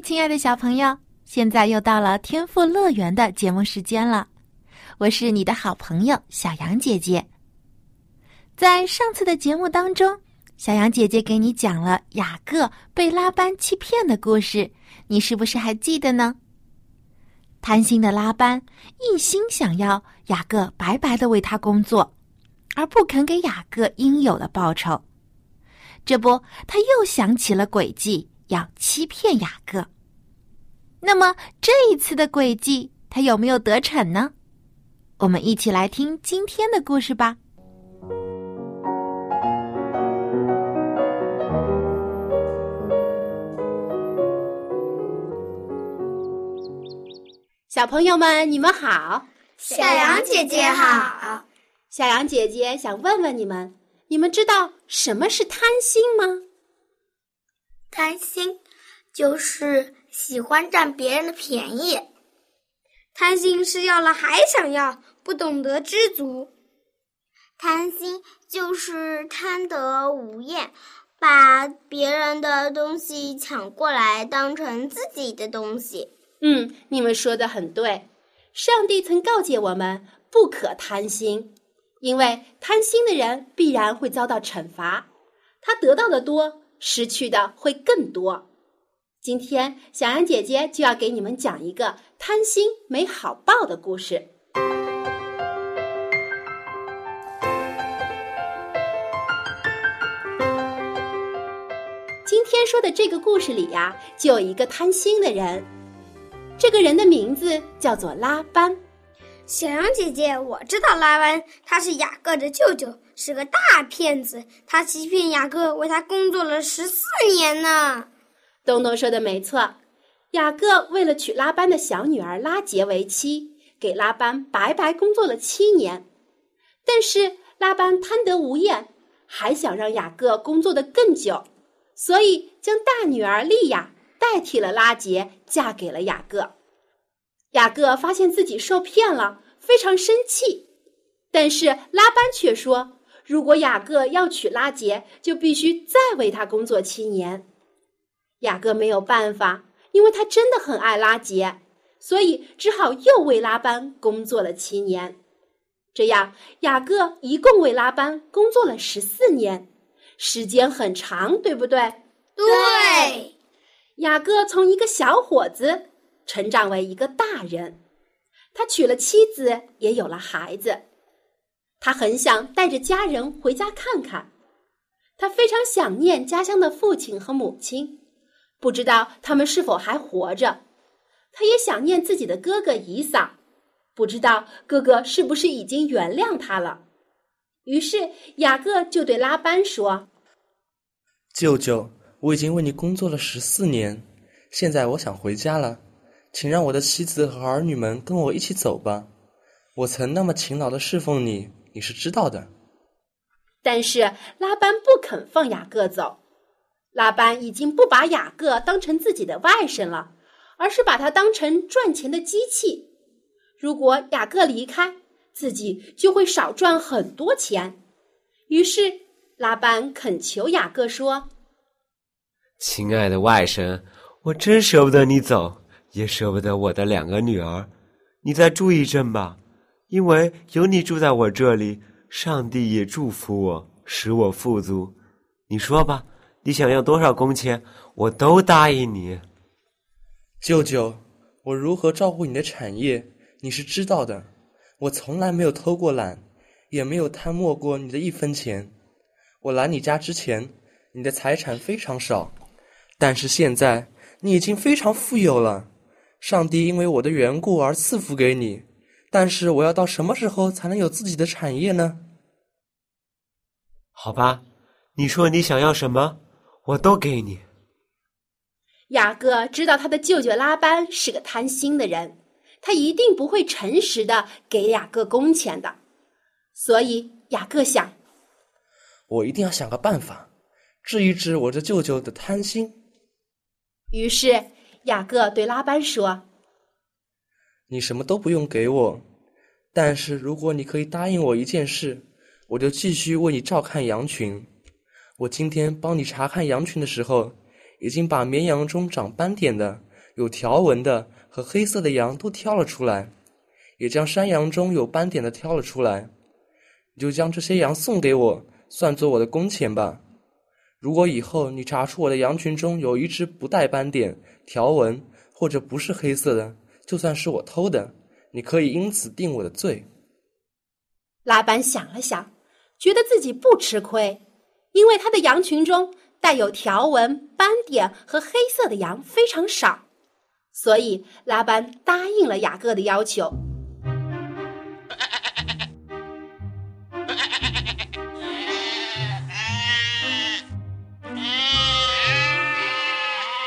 亲爱的小朋友，现在又到了天赋乐园的节目时间了。我是你的好朋友小杨姐姐。在上次的节目当中，小杨姐姐给你讲了雅各被拉班欺骗的故事，你是不是还记得呢？贪心的拉班一心想要雅各白白的为他工作，而不肯给雅各应有的报酬。这不，他又想起了诡计。要欺骗雅各，那么这一次的诡计他有没有得逞呢？我们一起来听今天的故事吧。小朋友们，你们好，小羊姐姐好。小羊姐姐想问问你们：你们知道什么是贪心吗？贪心就是喜欢占别人的便宜，贪心是要了还想要，不懂得知足。贪心就是贪得无厌，把别人的东西抢过来当成自己的东西。嗯，你们说的很对。上帝曾告诫我们不可贪心，因为贪心的人必然会遭到惩罚。他得到的多。失去的会更多。今天，小羊姐姐就要给你们讲一个贪心没好报的故事。今天说的这个故事里呀，就有一个贪心的人，这个人的名字叫做拉班。小羊姐姐，我知道拉班，他是雅各的舅舅，是个大骗子。他欺骗雅各，为他工作了十四年呢。东东说的没错，雅各为了娶拉班的小女儿拉杰为妻，给拉班白白工作了七年。但是拉班贪得无厌，还想让雅各工作的更久，所以将大女儿利亚代替了拉杰，嫁给了雅各。雅各发现自己受骗了，非常生气。但是拉班却说：“如果雅各要娶拉杰，就必须再为他工作七年。”雅各没有办法，因为他真的很爱拉杰，所以只好又为拉班工作了七年。这样，雅各一共为拉班工作了十四年，时间很长，对不对？对。雅各从一个小伙子。成长为一个大人，他娶了妻子，也有了孩子。他很想带着家人回家看看，他非常想念家乡的父亲和母亲，不知道他们是否还活着。他也想念自己的哥哥以撒，不知道哥哥是不是已经原谅他了。于是雅各就对拉班说：“舅舅，我已经为你工作了十四年，现在我想回家了。”请让我的妻子和儿女们跟我一起走吧，我曾那么勤劳的侍奉你，你是知道的。但是拉班不肯放雅各走，拉班已经不把雅各当成自己的外甥了，而是把他当成赚钱的机器。如果雅各离开，自己就会少赚很多钱。于是拉班恳求雅各说：“亲爱的外甥，我真舍不得你走。”也舍不得我的两个女儿，你再住一阵吧，因为有你住在我这里，上帝也祝福我，使我富足。你说吧，你想要多少工钱，我都答应你。舅舅，我如何照顾你的产业，你是知道的。我从来没有偷过懒，也没有贪没过你的一分钱。我来你家之前，你的财产非常少，但是现在你已经非常富有了。上帝因为我的缘故而赐福给你，但是我要到什么时候才能有自己的产业呢？好吧，你说你想要什么，我都给你。雅各知道他的舅舅拉班是个贪心的人，他一定不会诚实的给雅各工钱的，所以雅各想，我一定要想个办法，治一治我这舅舅的贪心。于是雅各对拉班说：“你什么都不用给我，但是如果你可以答应我一件事，我就继续为你照看羊群。我今天帮你查看羊群的时候。”已经把绵羊中长斑点的、有条纹的和黑色的羊都挑了出来，也将山羊中有斑点的挑了出来。你就将这些羊送给我，算作我的工钱吧。如果以后你查出我的羊群中有一只不带斑点、条纹或者不是黑色的，就算是我偷的，你可以因此定我的罪。拉班想了想，觉得自己不吃亏，因为他的羊群中。带有条纹、斑点和黑色的羊非常少，所以拉班答应了雅各的要求。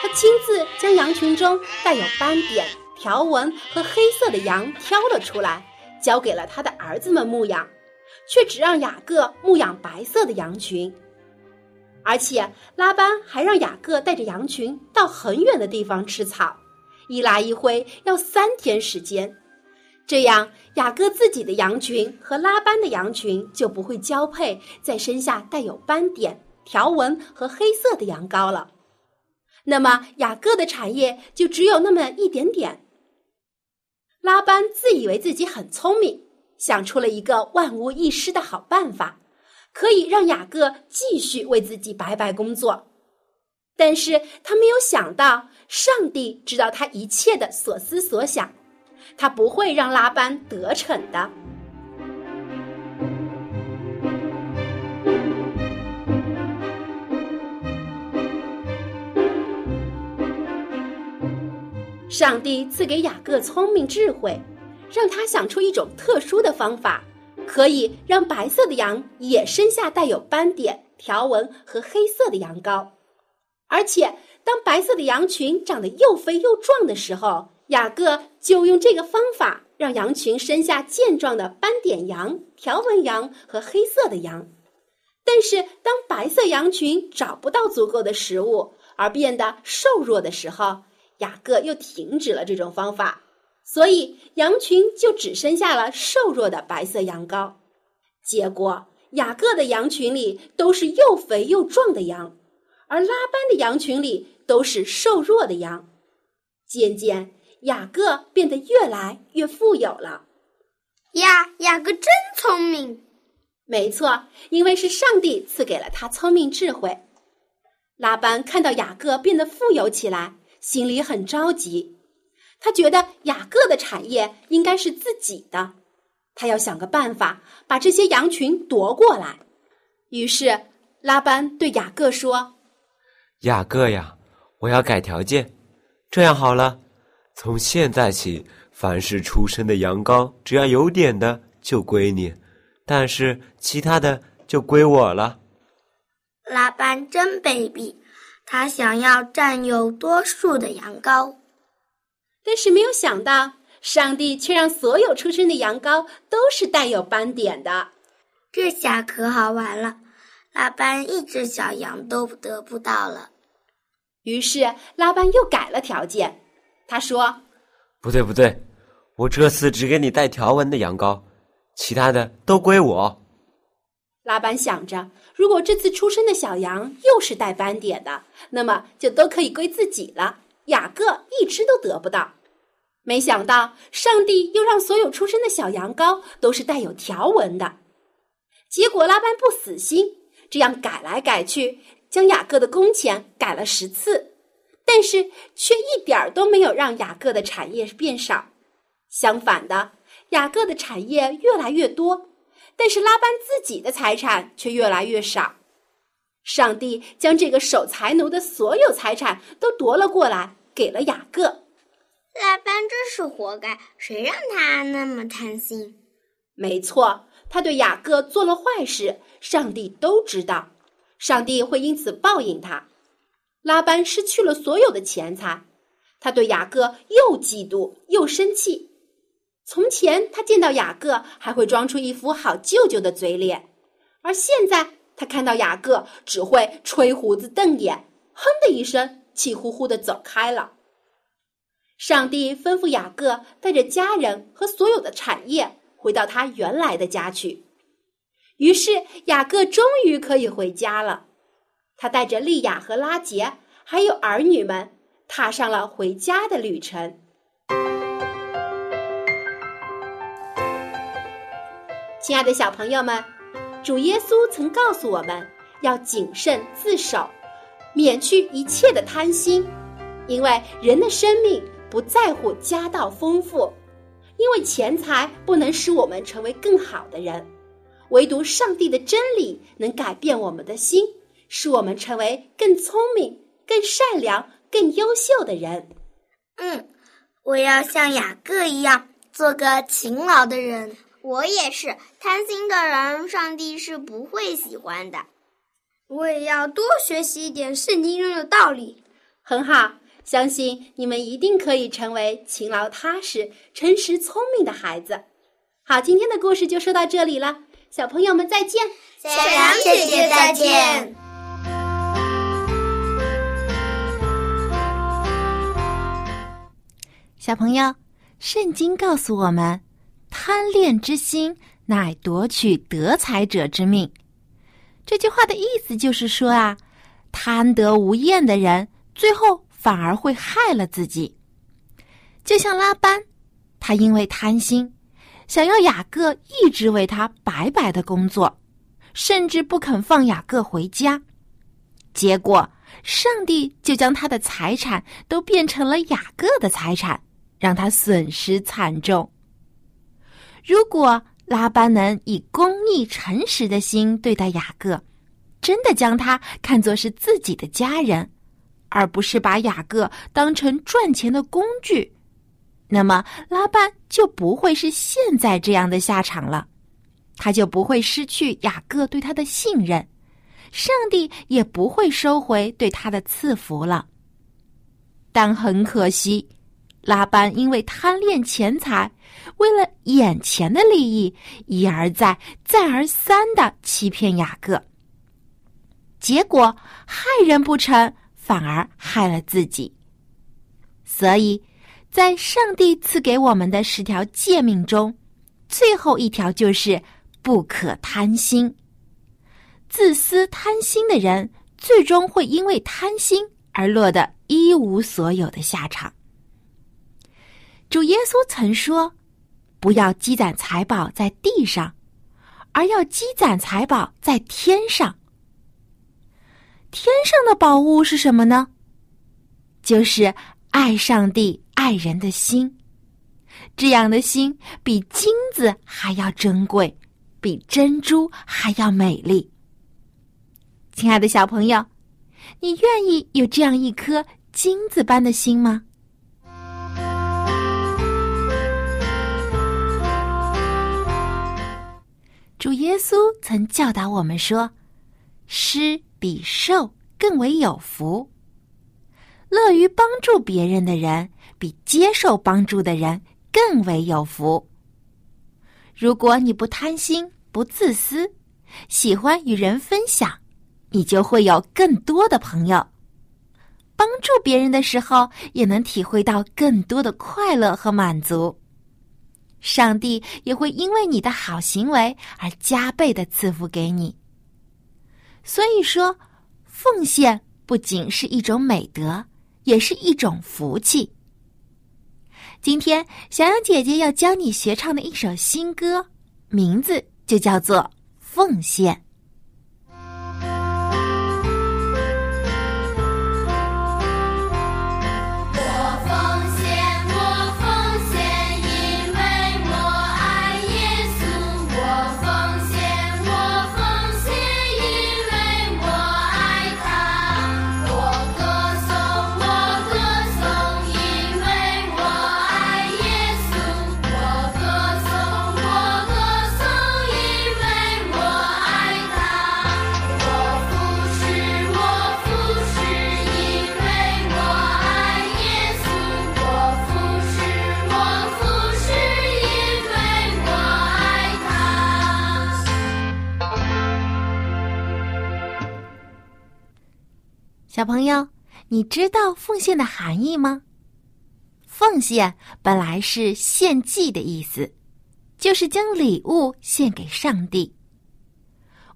他亲自将羊群中带有斑点、条纹和黑色的羊挑了出来，交给了他的儿子们牧养，却只让雅各牧养白色的羊群。而且拉班还让雅各带着羊群到很远的地方吃草，一来一回要三天时间，这样雅各自己的羊群和拉班的羊群就不会交配，再生下带有斑点、条纹和黑色的羊羔了。那么雅各的产业就只有那么一点点。拉班自以为自己很聪明，想出了一个万无一失的好办法。可以让雅各继续为自己白白工作，但是他没有想到，上帝知道他一切的所思所想，他不会让拉班得逞的。上帝赐给雅各聪明智慧，让他想出一种特殊的方法。可以让白色的羊也生下带有斑点、条纹和黑色的羊羔，而且当白色的羊群长得又肥又壮的时候，雅各就用这个方法让羊群生下健壮的斑点羊、条纹羊和黑色的羊。但是，当白色羊群找不到足够的食物而变得瘦弱的时候，雅各又停止了这种方法。所以羊群就只剩下了瘦弱的白色羊羔，结果雅各的羊群里都是又肥又壮的羊，而拉班的羊群里都是瘦弱的羊。渐渐，雅各变得越来越富有了。呀，雅各真聪明！没错，因为是上帝赐给了他聪明智慧。拉班看到雅各变得富有起来，心里很着急。他觉得雅各的产业应该是自己的，他要想个办法把这些羊群夺过来。于是拉班对雅各说：“雅各呀，我要改条件，这样好了，从现在起，凡是出生的羊羔，只要有点的就归你，但是其他的就归我了。”拉班真卑鄙，他想要占有多数的羊羔。但是没有想到，上帝却让所有出生的羊羔都是带有斑点的。这下可好玩了，拉班一只小羊都得不到了。于是拉班又改了条件，他说：“不对，不对，我这次只给你带条纹的羊羔，其他的都归我。”拉班想着，如果这次出生的小羊又是带斑点的，那么就都可以归自己了。雅各一只都得不到，没想到上帝又让所有出生的小羊羔都是带有条纹的。结果拉班不死心，这样改来改去，将雅各的工钱改了十次，但是却一点儿都没有让雅各的产业变少。相反的，雅各的产业越来越多，但是拉班自己的财产却越来越少。上帝将这个守财奴的所有财产都夺了过来，给了雅各。拉班真是活该，谁让他那么贪心？没错，他对雅各做了坏事，上帝都知道，上帝会因此报应他。拉班失去了所有的钱财，他对雅各又嫉妒又生气。从前他见到雅各还会装出一副好舅舅的嘴脸，而现在他看到雅各只会吹胡子瞪眼，哼的一声，气呼呼的走开了。上帝吩咐雅各带着家人和所有的产业回到他原来的家去。于是雅各终于可以回家了。他带着利亚和拉杰还有儿女们，踏上了回家的旅程。亲爱的小朋友们，主耶稣曾告诉我们要谨慎自守，免去一切的贪心，因为人的生命不在乎家道丰富，因为钱财不能使我们成为更好的人，唯独上帝的真理能改变我们的心，使我们成为更聪明、更善良、更优秀的人。嗯，我要像雅各一样，做个勤劳的人。我也是，贪心的人，上帝是不会喜欢的。我也要多学习一点圣经中的道理。很好，相信你们一定可以成为勤劳踏实、诚实聪明的孩子。好，今天的故事就说到这里了，小朋友们再见。小羊姐姐再见。小朋友，圣经告诉我们。贪恋之心，乃夺取得财者之命。这句话的意思就是说啊，贪得无厌的人，最后反而会害了自己。就像拉班，他因为贪心，想要雅各一直为他白白的工作，甚至不肯放雅各回家。结果，上帝就将他的财产都变成了雅各的财产，让他损失惨重。如果拉班能以公义、诚实的心对待雅各，真的将他看作是自己的家人，而不是把雅各当成赚钱的工具，那么拉班就不会是现在这样的下场了，他就不会失去雅各对他的信任，上帝也不会收回对他的赐福了。但很可惜。拉班因为贪恋钱财，为了眼前的利益，一而再、再而三的欺骗雅各。结果害人不成，反而害了自己。所以，在上帝赐给我们的十条诫命中，最后一条就是不可贪心。自私贪心的人，最终会因为贪心而落得一无所有的下场。主耶稣曾说：“不要积攒财宝在地上，而要积攒财宝在天上。天上的宝物是什么呢？就是爱上帝、爱人的心。这样的心比金子还要珍贵，比珍珠还要美丽。亲爱的小朋友，你愿意有这样一颗金子般的心吗？”主耶稣曾教导我们说：“施比受更为有福。乐于帮助别人的人，比接受帮助的人更为有福。如果你不贪心、不自私，喜欢与人分享，你就会有更多的朋友。帮助别人的时候，也能体会到更多的快乐和满足。”上帝也会因为你的好行为而加倍的赐福给你。所以说，奉献不仅是一种美德，也是一种福气。今天，小杨姐姐要教你学唱的一首新歌，名字就叫做《奉献》。小朋友，你知道奉献的含义吗？奉献本来是献祭的意思，就是将礼物献给上帝。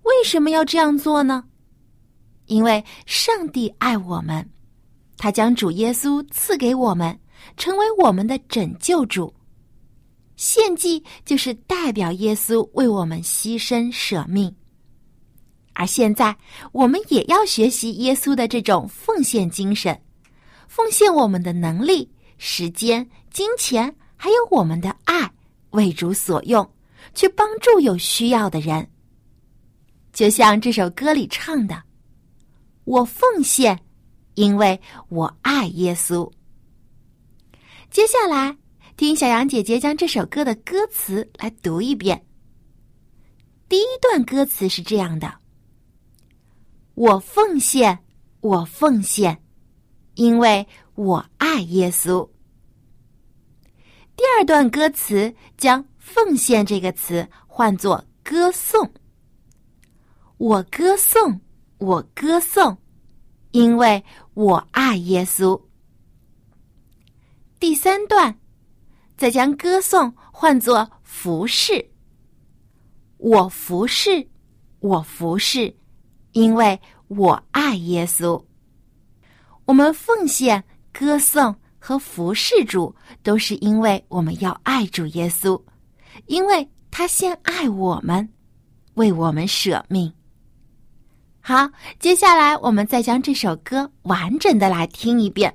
为什么要这样做呢？因为上帝爱我们，他将主耶稣赐给我们，成为我们的拯救主。献祭就是代表耶稣为我们牺牲舍命。而现在，我们也要学习耶稣的这种奉献精神，奉献我们的能力、时间、金钱，还有我们的爱，为主所用，去帮助有需要的人。就像这首歌里唱的：“我奉献，因为我爱耶稣。”接下来，听小杨姐姐将这首歌的歌词来读一遍。第一段歌词是这样的。我奉献，我奉献，因为我爱耶稣。第二段歌词将“奉献”这个词换作“歌颂”。我歌颂，我歌颂，因为我爱耶稣。第三段再将“歌颂”换作“服侍”。我服侍，我服侍。因为我爱耶稣，我们奉献、歌颂和服侍主，都是因为我们要爱主耶稣，因为他先爱我们，为我们舍命。好，接下来我们再将这首歌完整的来听一遍。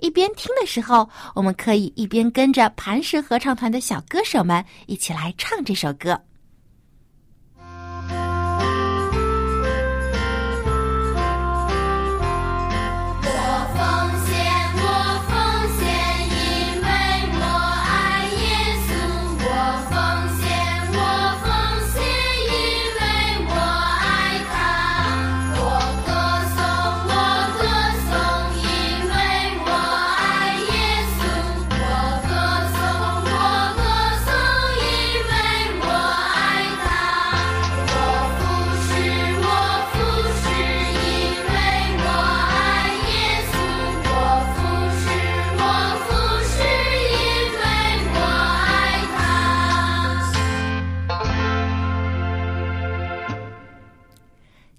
一边听的时候，我们可以一边跟着磐石合唱团的小歌手们一起来唱这首歌。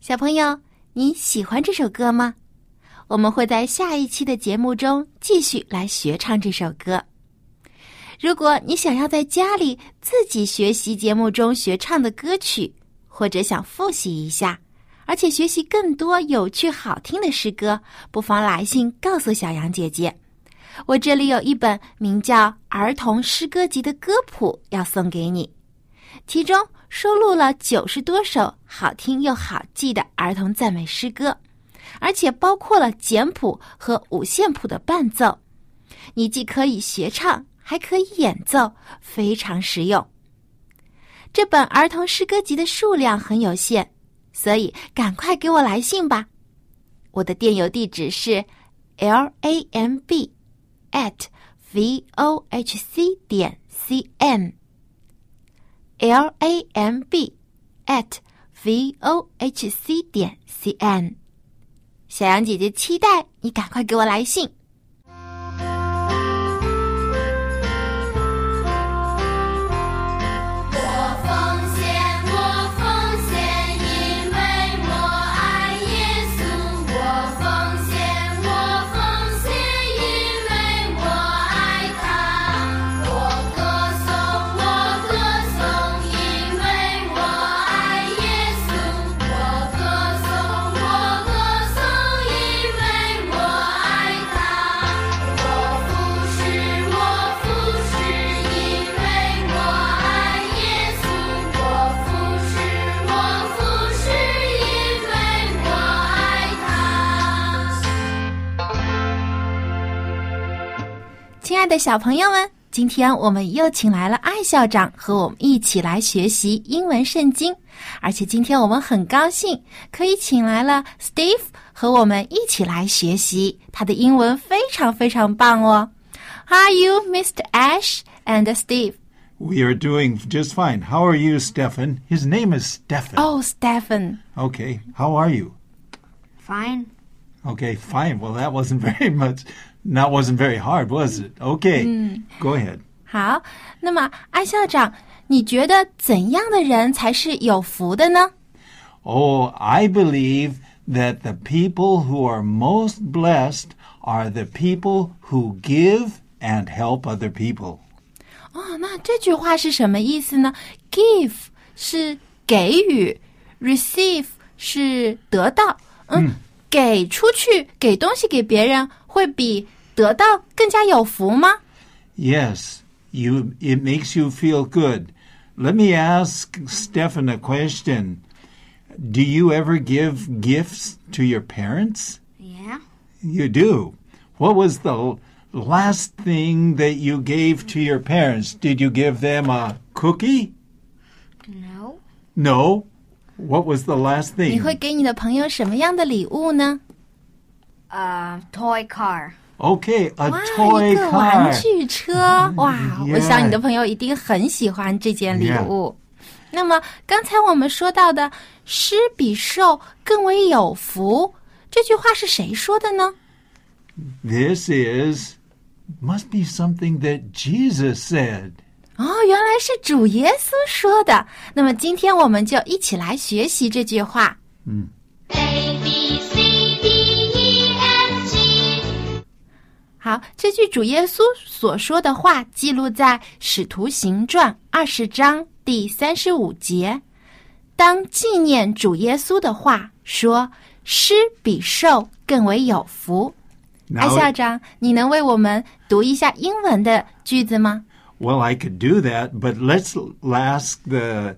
小朋友，你喜欢这首歌吗？我们会在下一期的节目中继续来学唱这首歌。如果你想要在家里自己学习节目中学唱的歌曲，或者想复习一下，而且学习更多有趣好听的诗歌，不妨来信告诉小杨姐姐。我这里有一本名叫《儿童诗歌集》的歌谱要送给你，其中。收录了九十多首好听又好记的儿童赞美诗歌，而且包括了简谱和五线谱的伴奏。你既可以学唱，还可以演奏，非常实用。这本儿童诗歌集的数量很有限，所以赶快给我来信吧。我的电邮地址是 l a m b at v o h c 点 c n。L a m b at v o h c 点 c n，小羊姐姐期待你赶快给我来信。亲爱的小朋友们，今天我们又请来了艾校长和我们一起来学习英文圣经，而且今天我们很高兴可以请来了 Steve 和我们一起来学习，他的英文非常非常棒哦。How are you, Mr. Ash and Steve? We are doing just fine. How are you, Stefan? His name is Stefan. Oh, Stefan. Okay. How are you? Fine. Okay, fine. Well, that wasn't very much. That wasn't very hard, was it? Okay, go ahead. 好，那么艾校长，你觉得怎样的人才是有福的呢？ Oh, I believe that the people who are most blessed are the people who give and help other people. 哦，那这句话是什么意思呢？Give 是给予，receive 是得到。嗯，给出去，给东西给别人，会比 得到更加有福吗？ Yes, you. It makes you feel good. Let me ask Stefan a question. Do you ever give gifts to your parents? Yeah. You do. What was the last thing that you gave to your parents? Did you give them a cookie? No. No. What was the last 你 thing? 会给你的朋友什么样的礼物呢？ Uh, toy car. Okay, a 哇，toy 一个玩 car. 具车！哇，我想你的朋友一定很喜欢这件礼物。那么刚才我们说到的“施比受更为有福”这句话是谁说的呢？This is must be something that Jesus said. 哦，原来是主耶稣说的。那么今天我们就一起来学习这句话。A 好，这句主耶稣所说的话记录在《使徒行传》二十章第三十五节。当纪念主耶稣的话，说“施比受更为有福”。艾 Now, 校长，你能为我们读一下英文的句子吗？ well, I could do that, but let's ask the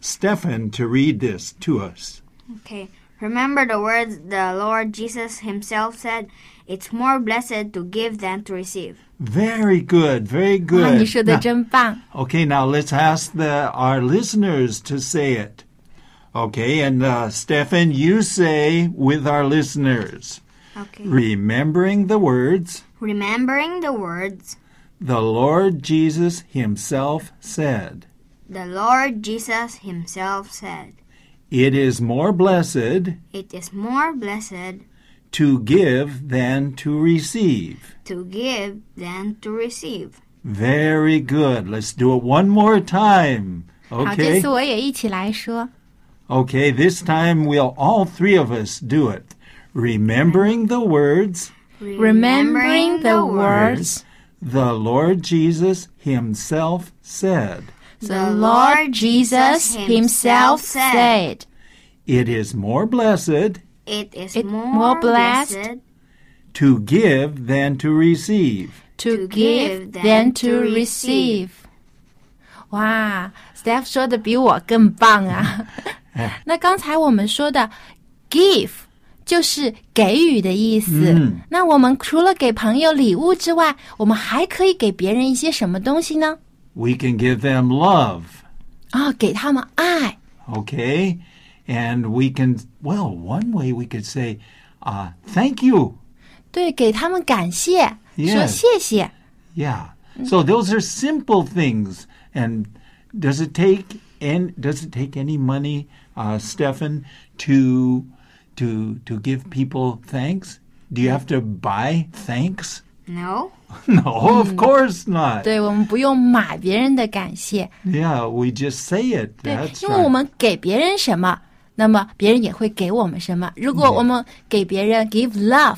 Stefan to read this to us. Okay. Remember the words the Lord Jesus himself said, It's more blessed to give than to receive. Very good, very 哇，你 good. 说的 Now- 真棒！ Okay, now let's ask the our listeners to say it. Okay, and uh, Stefan, you say with our listeners, Okay. remembering the words Remembering the words the Lord Jesus Himself said. the Lord Jesus himself said, It is more blessed It is more blessed to give than to receive. To give than to receive. Very good. Let's do it one more time. Okay. Okay, this time we'll all three of us do it. Remembering the words. Remembering the words. The Lord Jesus Himself said. The Lord Jesus Himself said. It is more blessed. It is It more, more blessed blessed to give than to receive. To To give give than than to to receive。哇，Steph 说的比我更棒啊！那刚才我们说的 give 就是给予的意思。嗯那我们除了给朋友礼物之外，我们还可以给别人一些什么东西呢？ We can give them love. 啊、给他们爱。 Okay? And we can, well, one way we could say, uh, thank you. 对，给他们感谢 Yes 说谢谢。 Yeah. So those are simple things. And does it take and does it take any money, uh, Stefan, to to to give people thanks? Do you have to buy thanks? No? No, of course not. 对，我们不用买别人的感谢， Yeah, we just say it. 对 That's，因为我 right. 们给别人什么， 那么别人也会给我们什么？如果我们给别人 give love，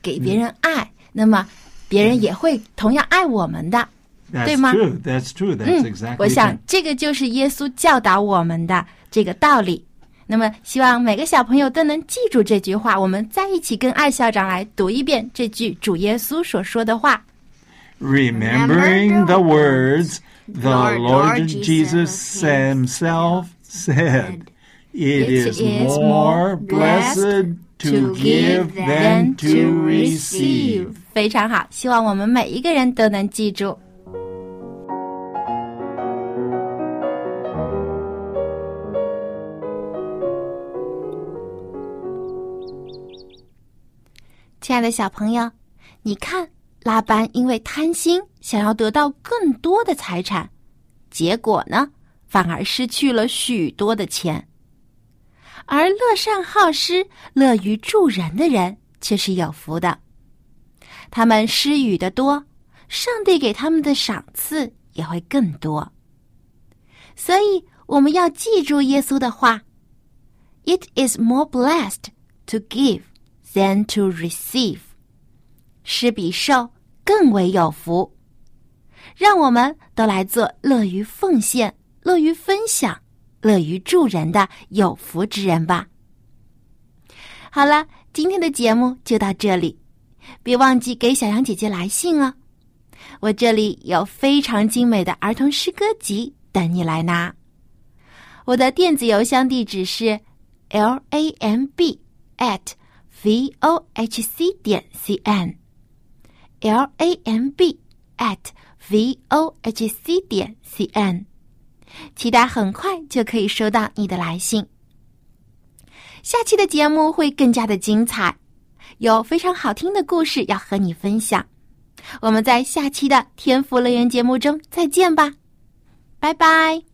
给别人爱，那么别人也会同样爱我们的，对吗？That's true. That's true. That's exactly. 嗯，我想这个就是耶稣教导我们的这个道理。那么希望每个小朋友都能记住这句话。我们再一起跟艾校长来读一遍这句主耶稣所说的话。Remembering the words the Lord Jesus Himself said. It is more blessed to give than to receive. 非常好，希望我们每一个人都能记住。亲爱的小朋友，你看，拉班因为贪心，想要得到更多的财产，结果呢，反而失去了许多的钱。而乐善好施、乐于助人的人，却是有福的。他们施予的多，上帝给他们的赏赐也会更多。所以我们要记住耶稣的话：“It is more blessed to give than to receive。”施比受更为有福。让我们都来做乐于奉献、乐于分享、乐于助人的有福之人吧。好了，今天的节目就到这里，别忘记给小杨姐姐来信哦。我这里有非常精美的儿童诗歌集等你来拿。我的电子邮箱地址是 l a m b at v o h c 点 c n l a m b at v o h c 点 c n，期待很快就可以收到你的来信。下期的节目会更加的精彩，有非常好听的故事要和你分享。我们在下期的天赋乐园节目中再见吧，拜拜。